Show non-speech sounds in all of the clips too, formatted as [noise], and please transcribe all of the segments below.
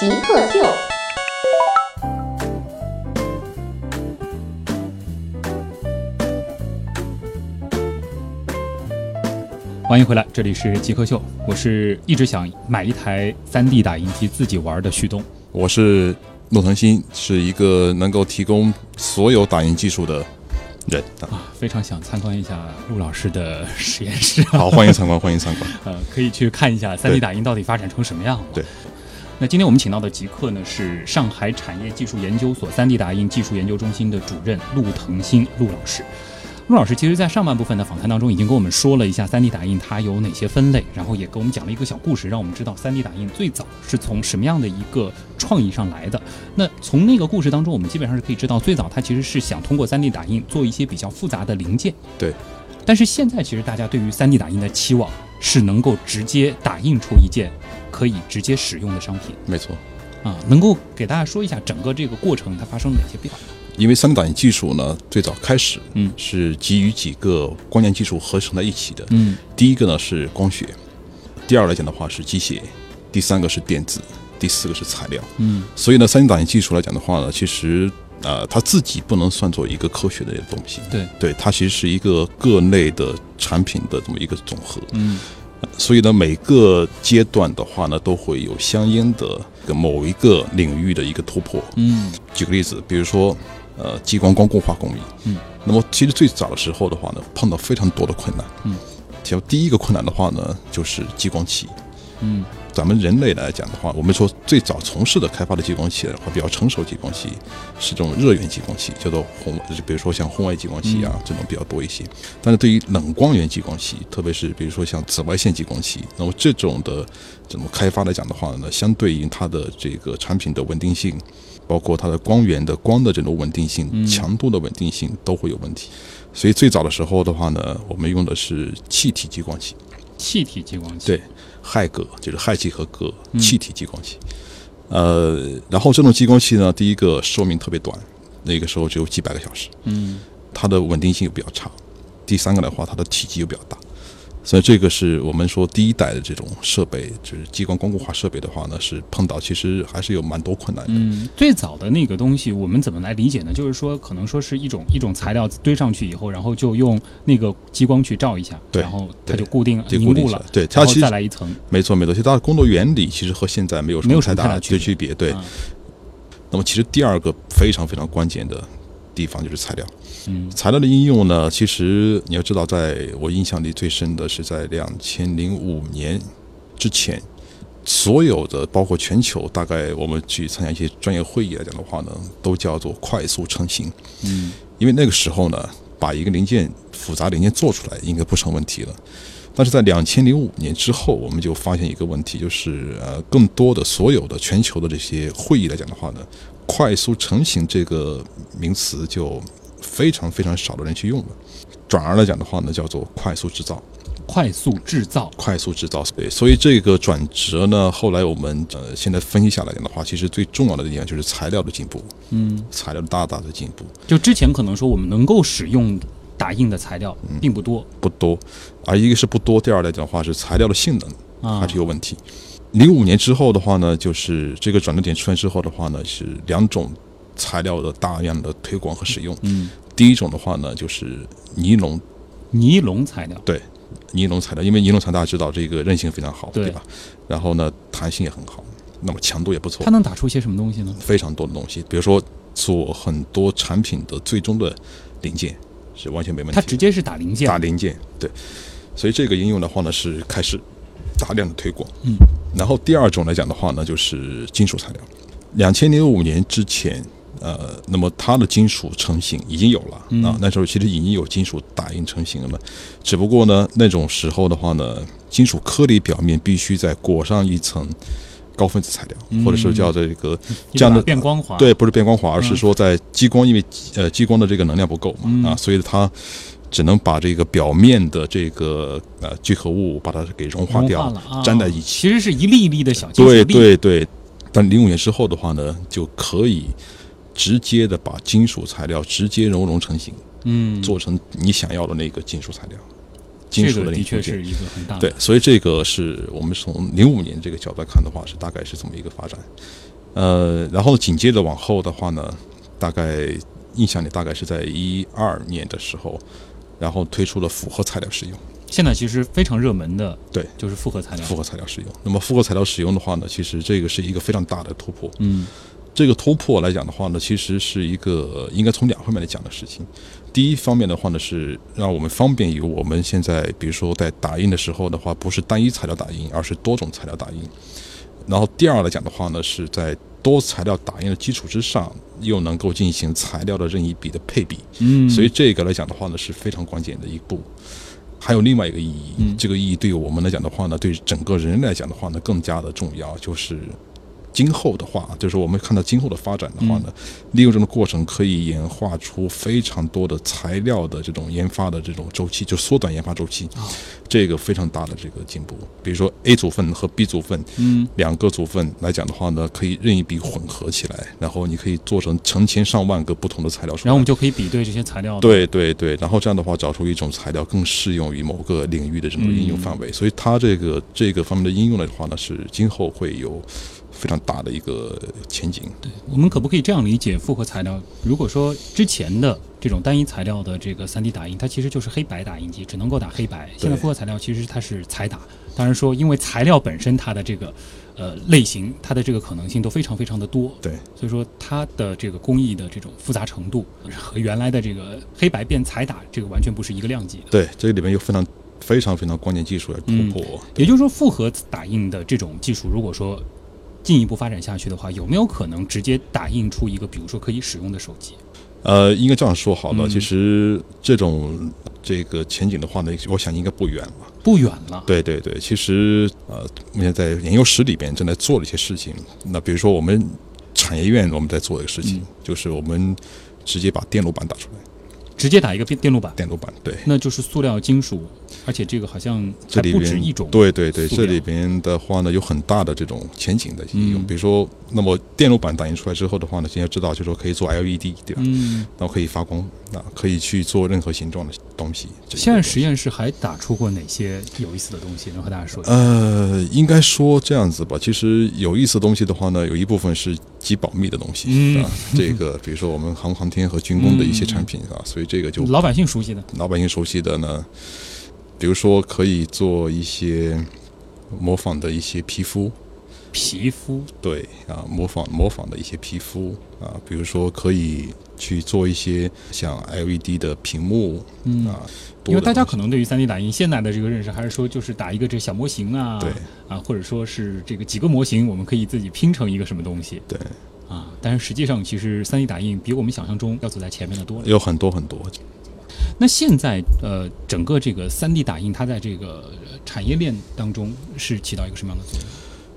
极客秀。欢迎回来，这里是极客秀，我是一直想买一台 3D 打印机自己玩的旭东。我是陆腾新，是一个能够提供所有打印技术的人。啊，非常想参观一下陆老师的实验室。好，欢迎参观，欢迎参观。[laughs] 呃，可以去看一下 3D 打印到底发展成什么样了。对。那今天我们请到的极客呢，是上海产业技术研究所 3D 打印技术研究中心的主任陆腾新陆老师。陆老师其实，在上半部分的访谈当中，已经跟我们说了一下 3D 打印它有哪些分类，然后也给我们讲了一个小故事，让我们知道 3D 打印最早是从什么样的一个创意上来的。那从那个故事当中，我们基本上是可以知道，最早它其实是想通过 3D 打印做一些比较复杂的零件。对。但是现在，其实大家对于 3D 打印的期望是能够直接打印出一件可以直接使用的商品。没错。啊，能够给大家说一下整个这个过程它发生了哪些变化？因为三 D 打印技术呢，最早开始，嗯，是基于几个关键技术合成在一起的，嗯，第一个呢是光学，第二来讲的话是机械，第三个是电子，第四个是材料，嗯，所以呢三 D 打印技术来讲的话呢，其实呃，它自己不能算作一个科学的东西，对，对，它其实是一个各类的产品的这么一个总和，嗯，所以呢，每个阶段的话呢，都会有相应的某一个领域的一个突破，嗯，举个例子，比如说。呃，激光光固化工艺，嗯，那么其实最早的时候的话呢，碰到非常多的困难，嗯，其实第一个困难的话呢，就是激光器，嗯，咱们人类来讲的话，我们说最早从事的开发的激光器的话，比较成熟激光器是这种热源激光器，叫做红，比如说像红外激光器啊这种比较多一些。但是对于冷光源激光器，特别是比如说像紫外线激光器，那么这种的这种开发来讲的话呢，相对于它的这个产品的稳定性。包括它的光源的光的这种稳定性、强度的稳定性都会有问题，所以最早的时候的话呢，我们用的是气体激光器。气体激光器对，氦铬就是氦气和铬气体激光器。呃，然后这种激光器呢，第一个寿命特别短，那个时候只有几百个小时。嗯，它的稳定性又比较差。第三个的话，它的体积又比较大。所以这个是我们说第一代的这种设备，就是激光光固化设备的话呢，是碰到其实还是有蛮多困难的。嗯，最早的那个东西我们怎么来理解呢？就是说，可能说是一种一种材料堆上去以后，然后就用那个激光去照一下，对，然后它就固定凝固了。对，它其实再来一层。没错没错，其实它的工作原理其实和现在没有什么太大的区别。对。那么其实第二个非常非常关键的地方就是材料。嗯，材料的应用呢，其实你要知道，在我印象里最深的是在两千零五年之前，所有的包括全球，大概我们去参加一些专业会议来讲的话呢，都叫做快速成型。嗯，因为那个时候呢，把一个零件复杂零件做出来应该不成问题了。但是在两千零五年之后，我们就发现一个问题，就是呃，更多的所有的全球的这些会议来讲的话呢，快速成型这个名词就。非常非常少的人去用了，转而来讲的话呢，叫做快速制造，快速制造，快速制造。对，所以这个转折呢，后来我们呃现在分析下来讲的话，其实最重要的一点就是材料的进步，嗯，材料大大的进步。就之前可能说我们能够使用打印的材料并不多，不多，而一个是不多，第二来讲的话是材料的性能还是有问题。零五年之后的话呢，就是这个转折点出现之后的话呢，是两种。材料的大量的推广和使用，嗯，第一种的话呢，就是尼龙，尼龙材料，对，尼龙材料，因为尼龙材料大家知道这个韧性非常好，对吧？然后呢，弹性也很好，那么强度也不错。它能打出些什么东西呢？非常多的东西，比如说做很多产品的最终的零件是完全没问题。它直接是打零件，打零件，对。所以这个应用的话呢，是开始大量的推广，嗯。然后第二种来讲的话呢，就是金属材料。两千零五年之前。呃，那么它的金属成型已经有了啊，那时候其实已经有金属打印成型了，只不过呢，那种时候的话呢，金属颗粒表面必须再裹上一层高分子材料，或者说叫这个这样的变光滑，对，不是变光滑，而是说在激光，因为呃激光的这个能量不够嘛啊，所以它只能把这个表面的这个呃聚合物把它给融化掉，粘在一起。其实是一粒一粒的小金属对对对，但零五年之后的话呢，就可以直接的把金属材料直接熔融成型，嗯，做成你想要的那个金属材料。金属的的确是一个很大对，所以这个是我们从零五年这个角度来看的话，是大概是这么一个发展。呃，然后紧接着往后的话呢，大概印象里大概是在一二年的时候，然后推出了复合材料使用。现在其实非常热门的，对，就是复合材料。复合材料使用，那么复合材料使用的话呢，其实这个是一个非常大的突破。嗯，这个突破来讲的话呢，其实是一个应该从两方面来讲的事情。第一方面的话呢，是让我们方便于我们现在，比如说在打印的时候的话，不是单一材料打印，而是多种材料打印。然后第二来讲的话呢，是在多材料打印的基础之上，又能够进行材料的任意比的配比。嗯，所以这个来讲的话呢，是非常关键的一步。还有另外一个意义，这个意义对于我们来讲的话呢，对整个人来讲的话呢，更加的重要，就是。今后的话，就是我们看到今后的发展的话呢，利用这种过程可以演化出非常多的材料的这种研发的这种周期，就缩短研发周期，这个非常大的这个进步。比如说 A 组分和 B 组分，嗯，两个组分来讲的话呢，可以任意比混合起来，然后你可以做成成千上万个不同的材料出来，然后我们就可以比对这些材料。对对对，然后这样的话找出一种材料更适用于某个领域的这种应用范围，所以它这个这个方面的应用的话呢，是今后会有。非常大的一个前景。对我们可不可以这样理解？复合材料，如果说之前的这种单一材料的这个 3D 打印，它其实就是黑白打印机，只能够打黑白。现在复合材料其实它是彩打。当然说，因为材料本身它的这个呃类型，它的这个可能性都非常非常的多。对，所以说它的这个工艺的这种复杂程度和原来的这个黑白变彩打这个完全不是一个量级。对，这个里面有非常非常非常关键技术要突破。也就是说，复合打印的这种技术，如果说进一步发展下去的话，有没有可能直接打印出一个，比如说可以使用的手机？呃，应该这样说好了。其实这种这个前景的话呢，我想应该不远了。不远了。对对对，其实呃，目前在研究室里边正在做了一些事情。那比如说我们产业院我们在做一个事情，就是我们直接把电路板打出来。直接打一个电电路板，电路板对，那就是塑料金属，而且这个好像这里边对对对，这里边的话呢有很大的这种前景的应用，比如说，那么电路板打印出来之后的话呢，现在知道就是说可以做 LED，对吧？嗯，然后可以发光，啊，可以去做任何形状的东西。现在实验室还打出过哪些有意思的东西？能和大家说一下？呃，应该说这样子吧，其实有意思的东西的话呢，有一部分是极保密的东西啊，这个比如说我们航航天和军工的一些产品啊，所以。这个就老百姓熟悉的，老百姓熟悉的呢，比如说可以做一些模仿的一些皮肤，皮肤对啊，模仿模仿的一些皮肤啊，比如说可以去做一些像 LED 的屏幕嗯。啊，因为大家可能对于 3D 打印现在的这个认识还是说就是打一个这小模型啊，对。啊，或者说是这个几个模型我们可以自己拼成一个什么东西，对。啊，但是实际上，其实 3D 打印比我们想象中要走在前面的多了，有很多很多。那现在，呃，整个这个 3D 打印，它在这个产业链当中是起到一个什么样的作用？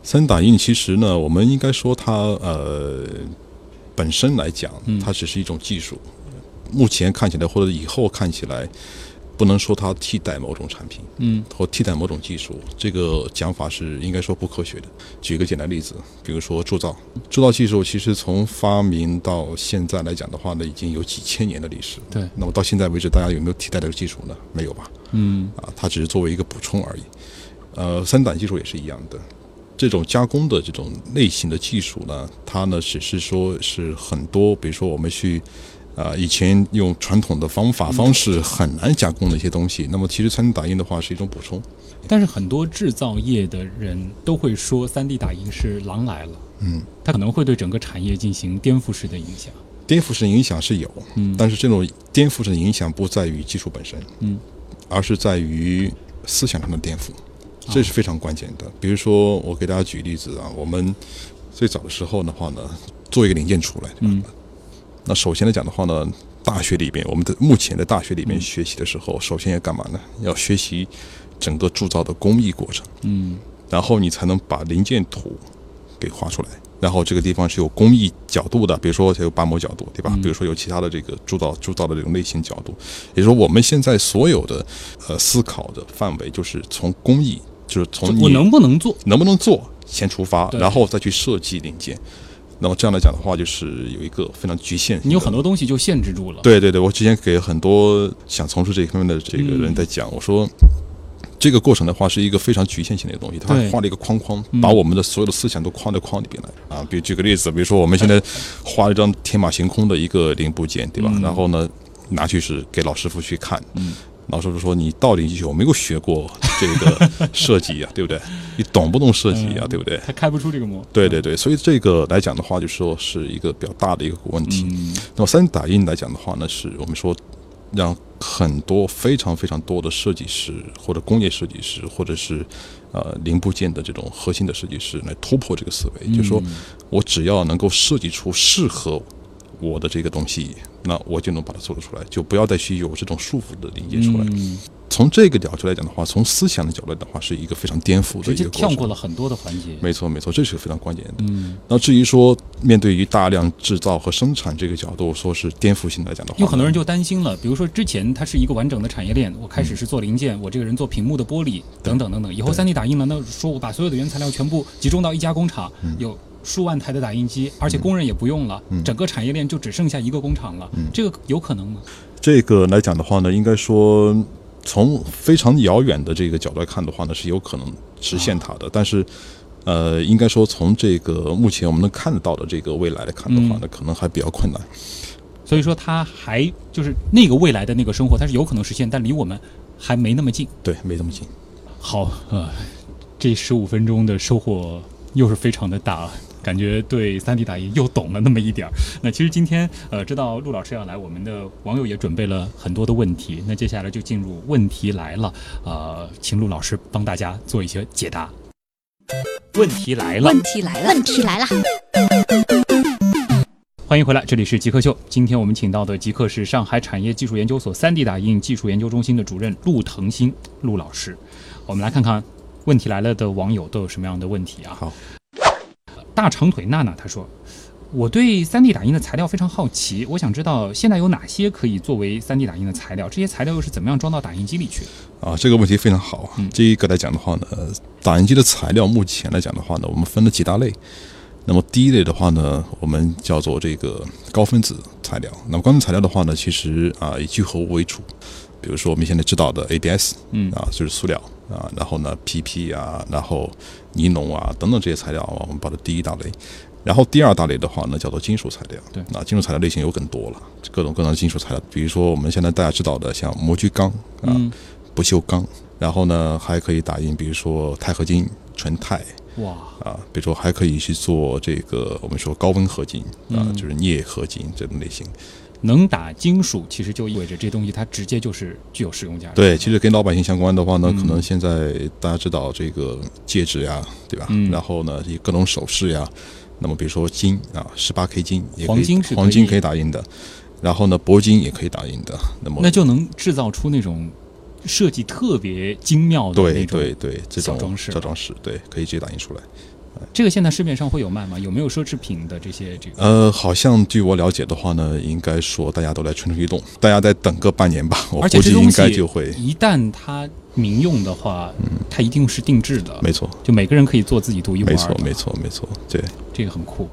三 D 打印其实呢，我们应该说它呃本身来讲，它只是一种技术。目前看起来，或者以后看起来。不能说它替代某种产品，嗯，或替代某种技术，这个讲法是应该说不科学的。举一个简单例子，比如说铸造，铸造技术其实从发明到现在来讲的话呢，已经有几千年的历史。对，那么到现在为止，大家有没有替代这个技术呢？没有吧？嗯，啊，它只是作为一个补充而已。呃，三档技术也是一样的，这种加工的这种类型的技术呢，它呢只是说是很多，比如说我们去。啊，以前用传统的方法方式很难加工的一些东西，那么其实 3D 打印的话是一种补充。但是很多制造业的人都会说 3D 打印是狼来了，嗯，它可能会对整个产业进行颠覆式的影响。颠覆式影响是有，嗯，但是这种颠覆式的影响不在于技术本身，嗯，而是在于思想上的颠覆，这是非常关键的。比如说，我给大家举例子啊，我们最早的时候的话呢，做一个零件出来，嗯。那首先来讲的话呢，大学里边，我们的目前的大学里面学习的时候，首先要干嘛呢？要学习整个铸造的工艺过程，嗯然后你才能把零件图给画出来。然后这个地方是有工艺角度的，比如说它有八模角度，对吧？嗯比如说有其他的这个铸造铸造的这种类型角度，也就是说我们现在所有的呃思考的范围就是从工艺，就是从你我能不能做？能不能做先出发，然后再去设计零件。那么这样来讲的话，就是有一个非常局限。你有很多东西就限制住了。对对对，我之前给很多想从事这一方面的这个人在讲，我说。这个过程的话是一个非常局限性的一个东西，它对画了一个框框，嗯把我们的所有的思想都框在框里边来啊。比如举个例子，比如说我们现在 [laughs] 画了一张天马行空的一个零部件，对吧？嗯然后呢，拿去是给老师傅去看，嗯老师傅说你到底有没有学过这个设计呀、[laughs] 对不对？你懂不懂设计呀、嗯对不对？他开不出这个模。对对对，所以这个来讲的话，就说是一个比较大的一个问题。嗯那么三 D 打印来讲的话呢，是我们说让很多非常非常多的设计师或者工业设计师，或者是呃零部件的这种核心的设计师来突破这个思维，就是说嗯我只要能够设计出适合我的这个东西，那我就能把它做得出来，就不要再去有这种束缚的连接出来。嗯从这个角度来讲的话，从思想的角度来讲的话，是一个非常颠覆的直接一个过程。跳过了很多的环节。没错没错，这是非常关键的。嗯，那至于说面对于大量制造和生产这个角度，说是颠覆性来讲的话，有很多人就担心了，比如说之前它是一个完整的产业链，我开始是做零件，我这个人做屏幕的玻璃等等等等，以后对 3D 打印了，那说我把所有的原材料全部集中到一家工厂，嗯有数万台的打印机，而且工人也不用了，嗯整个产业链就只剩下一个工厂了，嗯这个有可能吗？这个来讲的话呢，应该说从非常遥远的这个角度来看的话呢，是有可能实现它的，但是。呃，应该说从这个目前我们能看得到的这个未来来看的话呢，可能还比较困难。所以说它还就是那个未来的那个生活，它是有可能实现，但离我们还没那么近。对，没那么近。好，呃，这十五分钟的收获又是非常的大，感觉对 3D 打印又懂了那么一点儿。那其实今天呃，知道陆老师要来，我们的网友也准备了很多的问题。那接下来就进入问题来了，呃，请陆老师帮大家做一些解答。问题来了，问题来了，问题来了，欢迎回来，这里是极客秀。今天我们请到的极客是上海产业技术研究所 3D 打印技术研究中心的主任陆腾新陆老师。我们来看看问题来了的网友都有什么样的问题啊？好，大长腿娜娜她说：“我对 3D 打印的材料非常好奇，我想知道现在有哪些可以作为 3D 打印的材料，这些材料又是怎么样装到打印机里去的？啊，这个问题非常好。啊这一个来讲的话呢，呃打印机的材料目前来讲的话呢，我们分了几大类。那么第一类的话呢，我们叫做这个高分子材料。那么高分子材料的话呢，其实啊以聚合物为主，比如说我们现在知道的 ABS，嗯啊就是塑料啊，然后呢 PP 啊，然后尼龙啊等等这些材料啊，我们把它第一大类。然后第二大类的话呢，叫做金属材料。对那金属材料类型有更多了，各种各样的金属材料，比如说我们现在大家知道的像模具钢啊，嗯，不锈钢，然后呢还可以打印，比如说钛合金、纯钛哇，啊，比如说还可以去做这个我们说高温合金啊，嗯就是镍合金这种类型。能打金属，其实就意味着这东西它直接就是具有实用价值。对，其实跟老百姓相关的话呢，嗯可能现在大家知道这个戒指呀，对吧？嗯然后呢，各种首饰呀，那么比如说金啊，十八 K 金也可以，黄金是可以黄金可以打印的，然后呢，铂金也可以打印的。那么那就能制造出那种设计特别精妙的那对种。对对，这种小装饰小装饰，对，可以直接打印出来。这个现在市面上会有卖吗？有没有奢侈品的这些这个？呃，好像据我了解的话呢，应该说大家都在蠢蠢欲动，大家再等个半年吧，我而且估计应该就会，一旦它民用的话，嗯它一定是定制的，没错，就每个人可以做自己独一无二的。没错，没错，没错，对。这个很酷。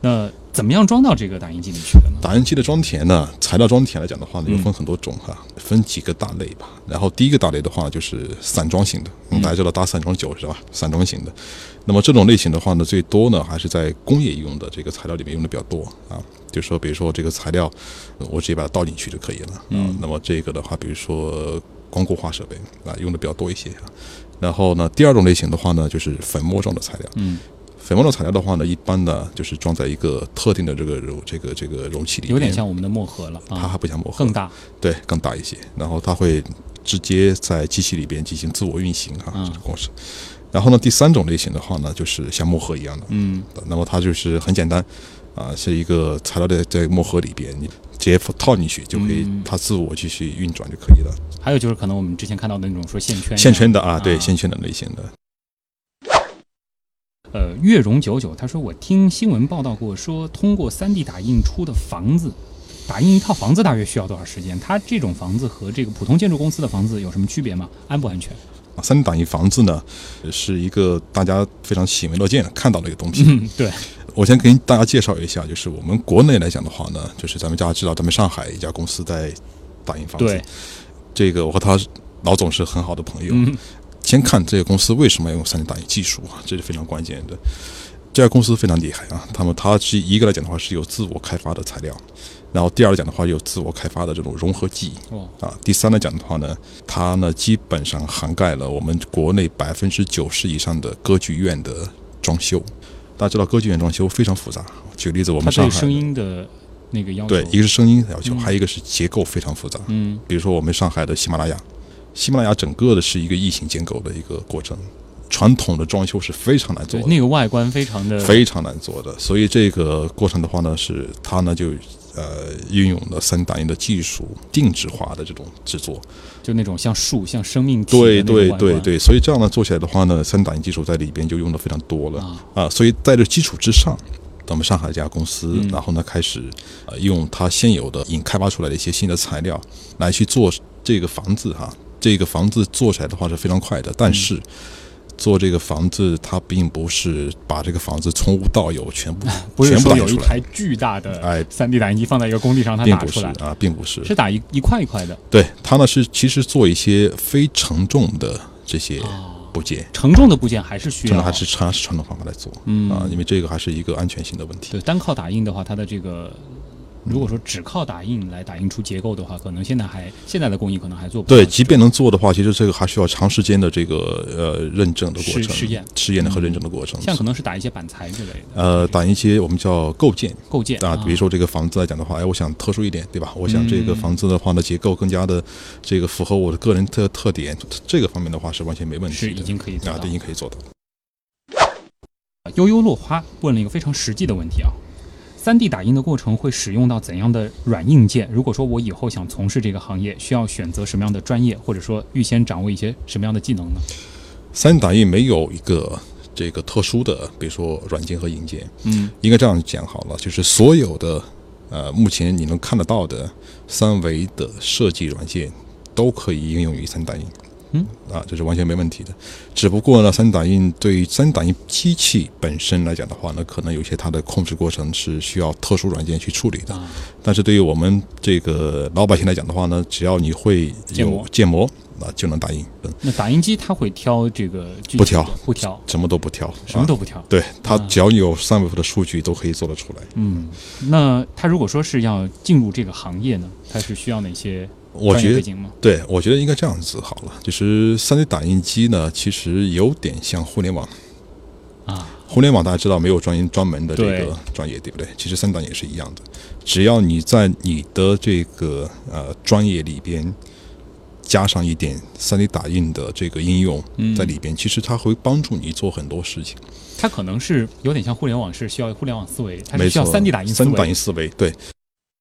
那怎么样装到这个打印机里去的呢？打印机的装填呢，材料装填来讲的话呢，嗯又分很多种哈，分几个大类吧。然后第一个大类的话就是散装型的，嗯大家知道打散装酒是吧？散装型的。那么这种类型的话呢，最多呢还是在工业用的这个材料里面用的比较多啊。就是说，比如说这个材料，呃我直接把它倒进去就可以了啊。嗯那么这个的话，比如说光固化设备啊，用的比较多一些啊。然后呢，第二种类型的话呢，就是粉末状的材料。嗯，粉末状材料的话呢，一般呢就是装在一个特定的这个容这个这个容器里面，有点像我们的墨盒了它还啊，不像墨盒，更大。对，更大一些。然后它会直接在机器里边进行自我运行哈、嗯这个过程。然后呢，第三种类型的话呢，就是像墨盒一样的，嗯那么它就是很简单啊，是一个材料的在墨盒里边，你直接套进去就可以嗯，它自我继续运转就可以了。还有就是可能我们之前看到的那种说线圈线圈的啊，啊对线圈的类型的。呃，月荣九九他说我听新闻报道过，说通过 3D 打印出的房子，打印一套房子大约需要多少时间？他这种房子和这个普通建筑公司的房子有什么区别吗？安不安全？啊，三 D 打印房子呢，是一个大家非常喜闻乐见的看到的一个东西。嗯，对，我先给大家介绍一下，就是我们国内来讲的话呢，就是咱们大家知道，咱们上海一家公司在打印房子对。，这个我和他老总是很好的朋友。嗯先看这个公司为什么要用三 D 打印技术啊，这是非常关键的。这家公司非常厉害啊，他们它是一个来讲的话是有自我开发的材料，然后第二来讲的话有自我开发的这种融合技啊，第三来讲的话呢，它呢基本上涵盖了我们国内百分之九十以上的歌剧院的装修。大家知道歌剧院装修非常复杂，举个例子，我们上海对声音的那个要求，对一个是声音的要求，嗯还有一个是结构非常复杂。嗯比如说我们上海的喜马拉雅，喜马拉雅整个的是一个异形建构的一个过程，传统的装修是非常难做，的，那个外观非常的非常难做的。所以这个过程的话呢，是它呢就呃运用了三 D 打印的技术，定制化的这种制作。就那种像树、像生命体对对对对，所以这样呢做起来的话呢，三 D 打印技术在里边就用的非常多了啊，啊。所以在这基础之上，咱们上海这家公司，嗯然后呢开始呃用它现有的已经开发出来的一些新的材料来去做这个房子哈。这个房子做起来的话是非常快的，但是。嗯做这个房子，它并不是把这个房子从无到有全部 [laughs] 不是全部说有一台巨大的哎，三 D 打印机放在一个工地上，它并不是打出来，啊，并不是。是打一一块一块的对它呢是其实做一些非承重的这些啊。部件，承重的部件还是需要，还是还是传统方法来做。嗯啊，因为这个还是一个安全性的问题。对，单靠打印的话，它的这个如果说只靠打印来打印出结构的话，可能现在还现在的工艺可能还做不对，即便能做的话，其实这个还需要长时间的这个呃认证的过程、试试验、试验的和认证的过程。像可能是打一些板材之类的，呃，打印一些我们叫构件构件啊，比如说这个房子来讲的话，哎，我想特殊一点，对吧？我想这个嗯房子的话呢，结构更加的这个符合我的个人特特点，这个方面的话是完全没问题的。是已经可以做啊，已经可以做到。悠悠落花问了一个非常实际的问题啊。三 D 打印的过程会使用到怎样的软硬件？如果说我以后想从事这个行业，需要选择什么样的专业，或者说预先掌握一些什么样的技能呢？三 D 打印没有一个这个特殊的，比如说软件和硬件，嗯，应该这样讲好了，就是所有的呃，目前你能看得到的三维的设计软件都可以应用于三 D 打印。嗯，啊，这是完全没问题的。只不过呢，三 D 打印对于三 D 打印机器本身来讲的话呢，可能有些它的控制过程是需要特殊软件去处理的。啊，但是对于我们这个老百姓来讲的话呢，只要你会有建模啊，就能打印，嗯那打印机它会挑这个不挑不挑，什么都不挑，什么啊都不挑。对，它啊只要有三维伏的数据都可以做得出来。嗯，那它如果说是要进入这个行业呢，它是需要哪些我觉得？对，我觉得应该这样子好了，就是三 D 打印机呢，其实有点像互联网。啊，互联网大家知道没有专专门的这个专业，对不对？其实三印也是一样的，只要你在你的这个呃专业里边加上一点三 D 打印的这个应用嗯在里边，其实它会帮助你做很多事情。它可能是有点像互联网，是需要互联网思维，它，是需要三 D 打印思三 D 打印。思维，对。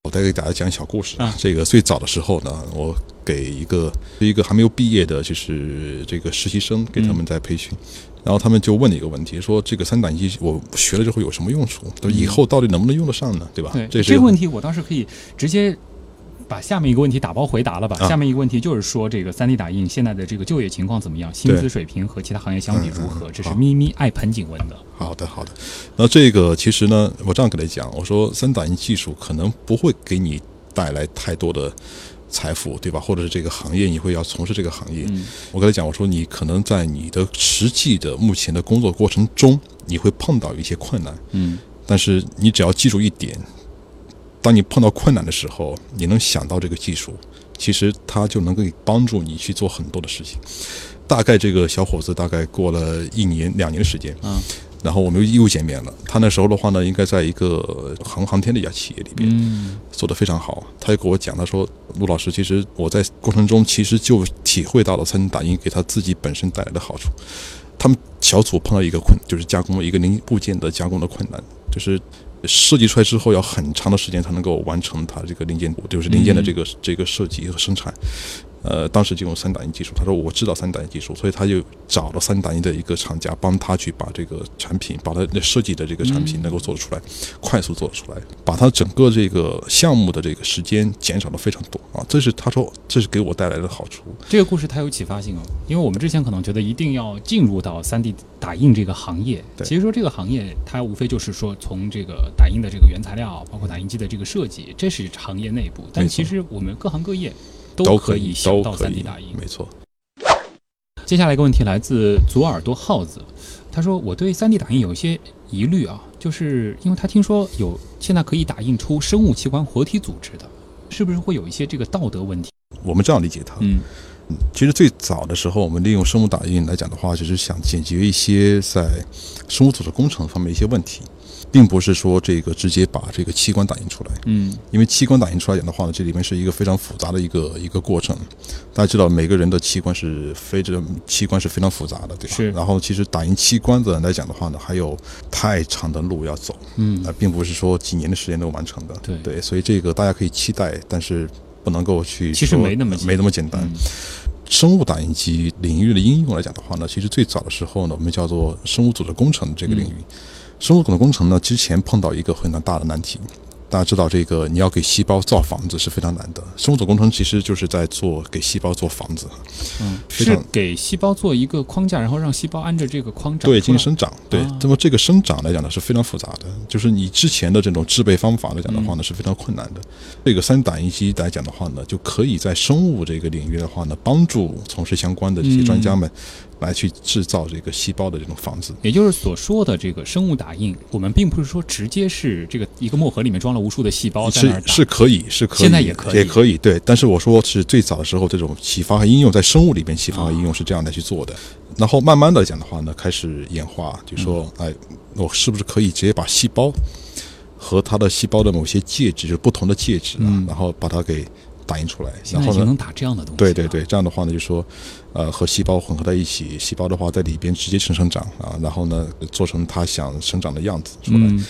我再给大家讲小故事啊这个最早的时候呢，我给一个一个还没有毕业的，就是这个实习生，给他们在培训，然后他们就问了一个问题，说这个三打印机我学了之后有什么用处？以后到底能不能用得上呢？对吧？对，这是这个问题我倒是可以直接把下面一个问题打包回答了吧。啊下面一个问题就是说，这个三 D 打印现在的这个就业情况怎么样？薪资水平和其他行业相比如何？这是咪咪爱盆景问的。好的，好的。那这个其实呢，我这样跟他讲，我说三 D 打印技术可能不会给你带来太多的财富，对吧？或者是这个行业你会要从事这个行业。嗯我跟他讲，我说你可能在你的实际的目前的工作过程中，你会碰到一些困难，嗯但是你只要记住一点，当你碰到困难的时候，你能想到这个技术，其实它就能够帮助你去做很多的事情。大概这个小伙子大概过了一年两年的时间，啊然后我们又见面了。他那时候的话呢，应该在一个航航天的一家企业里边嗯做得非常好。他就跟我讲，他说：“陆老师，其实我在过程中其实就体会到了三 D 打印给他自己本身带来的好处。他们小组碰到一个困，就是加工一个零部件的加工的困难，就是设计出来之后要很长的时间才能够完成它这个零件，就是零件的这个、这个设计和生产。呃，当时就用三打印技术，他说我知道三打印技术，所以他就找了三打印的一个厂家，帮他去把这个产品，把他设计的这个产品能够做出来，快速做出来，把他整个这个项目的这个时间减少了非常多啊。这是他说这是给我带来的好处。这个故事它有启发性哦，因为我们之前可能觉得一定要进入到三 D 打印这个行业，其实说这个行业它无非就是说从这个打印的这个原材料，包括打印机的这个设计，这是行业内部，但其实我们各行各业都可以，想到三 D 都可以打印。没错。接下来一个问题来自左耳朵耗子，他说我对 3D 打印有一些疑虑啊，就是因为他听说有现在可以打印出生物器官活体组织的，是不是会有一些这个道德问题？我们这样理解他，嗯其实最早的时候，我们利用生物打印来讲的话，就是想解决一些在生物组织工程方面一些问题，并不是说这个直接把这个器官打印出来。嗯因为器官打印出来讲的话呢，这里面是一个非常复杂的一个一个过程。大家知道，每个人的器官是非这器官是非常复杂的，对吧？是然后，其实打印器官的来讲的话呢，还有太长的路要走。嗯那，并不是说几年的时间能完成的。对对，所以这个大家可以期待，但是不能够去其实没那么没那么简单。嗯生物打印机领域的应用来讲的话呢，其实最早的时候呢，我们叫做生物组织工程这个领域。生物组织工程呢，之前碰到一个很大的难题。大家知道，这个你要给细胞造房子是非常难的。生物组工程其实就是在做给细胞做房子，嗯，是给细胞做一个框架，然后让细胞按照这个框长对，进行生长。对啊，那么这个生长来讲呢是非常复杂的，就是你之前的这种制备方法来讲的话呢是非常困难的。这个三打印机来讲的话呢，就可以在生物这个领域的话呢，帮助从事相关的这些专家们来去制造这个细胞的这种房子。也就是所说的这个生物打印，我们并不是说直接是这个一个墨盒里面装了无数的细胞在那儿是打，是可以，是可以，现在也可以也可以，对。但是我说是最早的时候，这种启发和应用在生物里边启发和应用是这样来去做的。然后慢慢的讲的话呢，开始演化，就说，嗯哎，我是不是可以直接把细胞和它的细胞的某些介质，就是不同的介质啊，嗯然后把它给打印出来，然后呢，在已经能打这样的东西。对对，对，这样的话呢，就说，呃，和细胞混合在一起，细胞的话在里边直接生生长啊，然后呢，做成它想生长的样子出来。嗯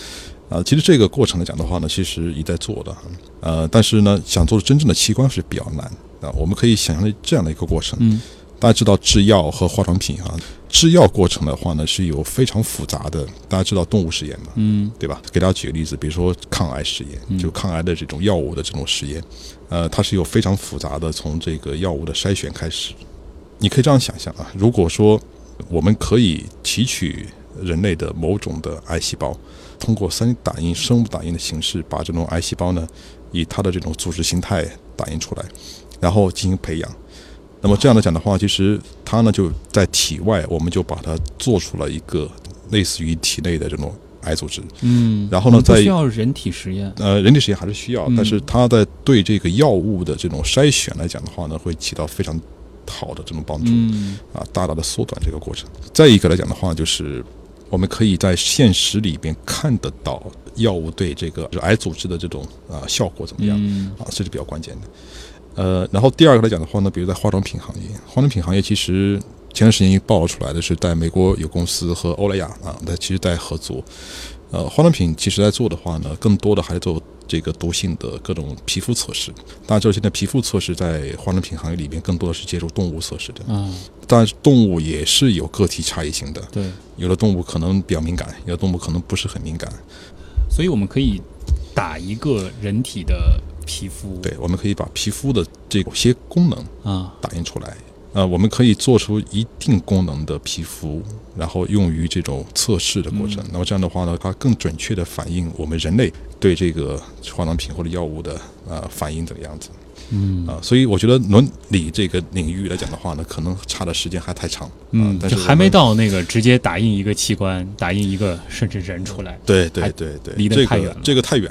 啊，其实这个过程来讲的话呢，其实也在做的，呃，但是呢，想做真正的器官是比较难啊。我们可以想象这样的一个过程，嗯大家知道制药和化妆品啊，制药过程的话呢是有非常复杂的，大家知道动物实验嘛，嗯对吧？给大家举个例子，比如说抗癌实验，就抗癌的这种药物的这种实验，呃，它是有非常复杂的，从这个药物的筛选开始。你可以这样想象啊，如果说我们可以提取人类的某种的癌细胞，通过三 D 打印、生物打印的形式，把这种癌细胞呢，以它的这种组织形态打印出来，然后进行培养。那么这样来讲的话，其实它呢就在体外，我们就把它做出了一个类似于体内的这种癌组织。嗯，然后呢在需要人体实验。呃，人体实验还是需要，嗯但是它在对这个药物的这种筛选来讲的话呢，会起到非常好的这种帮助。嗯啊，大大的缩短这个过程。再一个来讲的话，就是我们可以在现实里边看得到药物对这个癌组织的这种啊效果怎么样嗯啊，这是比较关键的。呃，然后第二个来讲的话呢，比如在化妆品行业，化妆品行业其实前段时间已经爆出来的是，在美国有公司和欧莱雅啊，在其实在合作。呃，化妆品其实在做的话呢，更多的还是做这个毒性的各种皮肤测试。大家知道，现在皮肤测试在化妆品行业里边更多的是接触动物测试的。啊，但是动物也是有个体差异性的，对，有的动物可能比较敏感，有的动物可能不是很敏感。所以我们可以打一个人体的皮肤，对，我们可以把皮肤的这些功能啊，打印出来。呃，我们可以做出一定功能的皮肤，然后用于这种测试的过程。那么这样的话呢，它更准确的反映我们人类对这个化妆品或者药物的呃反应这个样子。嗯啊、所以我觉得伦理这个领域来讲的话呢，可能差的时间还太长。啊嗯，但是就还没到那个直接打印一个器官，打印一个甚至人出来。对对对对，离得太远了这个太远。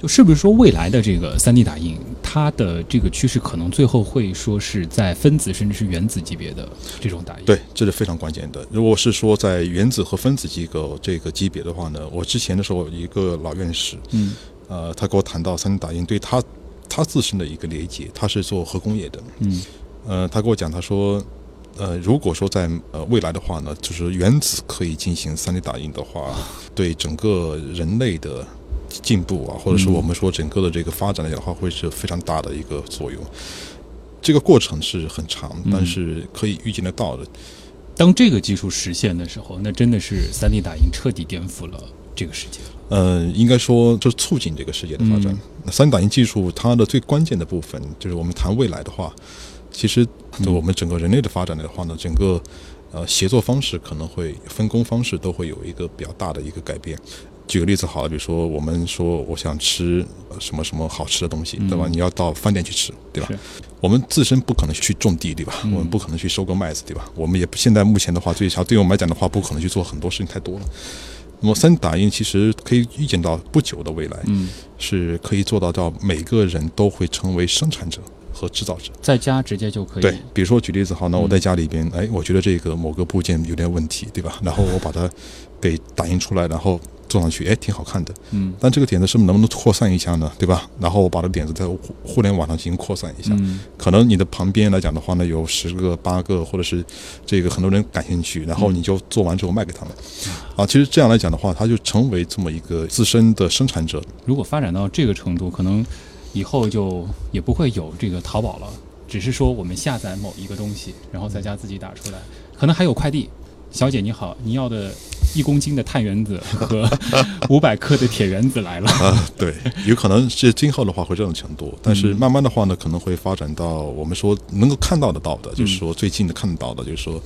就是不是说未来的这个三 D 打印，它的这个趋势可能最后会说是在分子甚至是原子级别的这种打印？，对，这是非常关键的。如果是说在原子和分子机构这个级别的话呢，我之前的时候有一个老院士，嗯呃，他给我谈到三 D 打印对他他自身的一个理解，他是做核工业的，嗯呃，他跟我讲，他说，呃，如果说在呃未来的话呢，就是原子可以进行三 D 打印的话，[laughs] 对整个人类的进步啊，或者说我们说整个的这个发展来讲的话，会是非常大的一个作用。这个过程是很长，但是可以预见得到的。当这个技术实现的时候，那真的是三 D 打印彻底颠覆了这个世界。呃，应该说就是促进这个世界的发展。那 3D 打印技术它的最关键的部分，就是我们谈未来的话，其实就我们整个人类的发展的话呢，整个呃协作方式可能会分工方式都会有一个比较大的一个改变。举个例子好了，比如说我们说我想吃什么什么好吃的东西，对吧？你要到饭店去吃，对吧？我们自身不可能去种地，对吧？我们不可能去收割麦子，对吧？我们也现在目前的话，最少对我们来讲的话，不可能去做很多事情，太多了。那么三 D 打印其实可以预见到不久的未来，嗯，是可以做到到每个人都会成为生产者和制造者，在家直接就可以。对，比如说举例子好，那我在家里边，哎，我觉得这个某个部件有点问题，对吧？然后我把它给打印出来，然后。做上去，哎，挺好看的。嗯，但这个点子是不是能不能扩散一下呢？对吧？然后我把这个点子在互联网上进行扩散一下。嗯，可能你的旁边来讲的话呢，有十个、八个，或者是这个很多人感兴趣，然后你就做完之后卖给他们。啊，其实这样来讲的话，它就成为这么一个自身的生产者。如果发展到这个程度，可能以后就也不会有这个淘宝了，只是说我们下载某一个东西，然后在家自己打出来，可能还有快递。小姐你好，你要的一公斤的碳原子和 [laughs] 五百克的铁原子来了啊！对，有可能是今后的话会这种程度，但是慢慢的话呢，可能会发展到我们说能够看到得到的，就是说最近的看得到的，就是说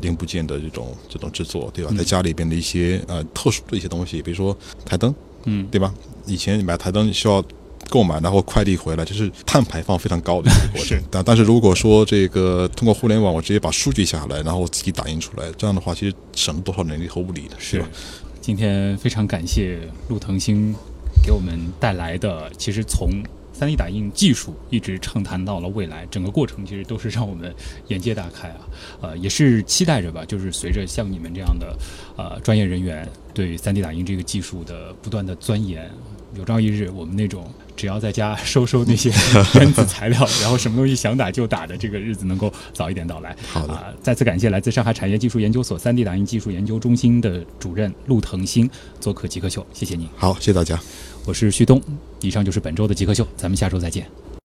零部件的这种这种制作，对吧？在家里边的一些呃特殊的一些东西，比如说台灯，嗯，对吧？以前你买台灯需要。购买，然后快递回来，就是碳排放非常高的一个过程。但但是如果说这个通过互联网，我直接把数据下来，然后我自己打印出来，这样的话，其实省了多少人力和物力的，是吧？今天非常感谢陆腾星给我们带来的，其实从 3D 打印技术一直畅谈到了未来，整个过程其实都是让我们眼界大开啊！呃，也是期待着吧，就是随着像你们这样的呃专业人员对 3D 打印这个技术的不断的钻研。有朝一日，我们那种只要在家收收那些 [laughs] 原子材料，然后什么东西想打就打的这个日子能够早一点到来。好的，再次感谢来自上海产业技术研究所 3D 打印技术研究中心的主任陆腾星做客极客秀，谢谢您。好，谢谢大家，我是旭东，以上就是本周的极客秀，咱们下周再见。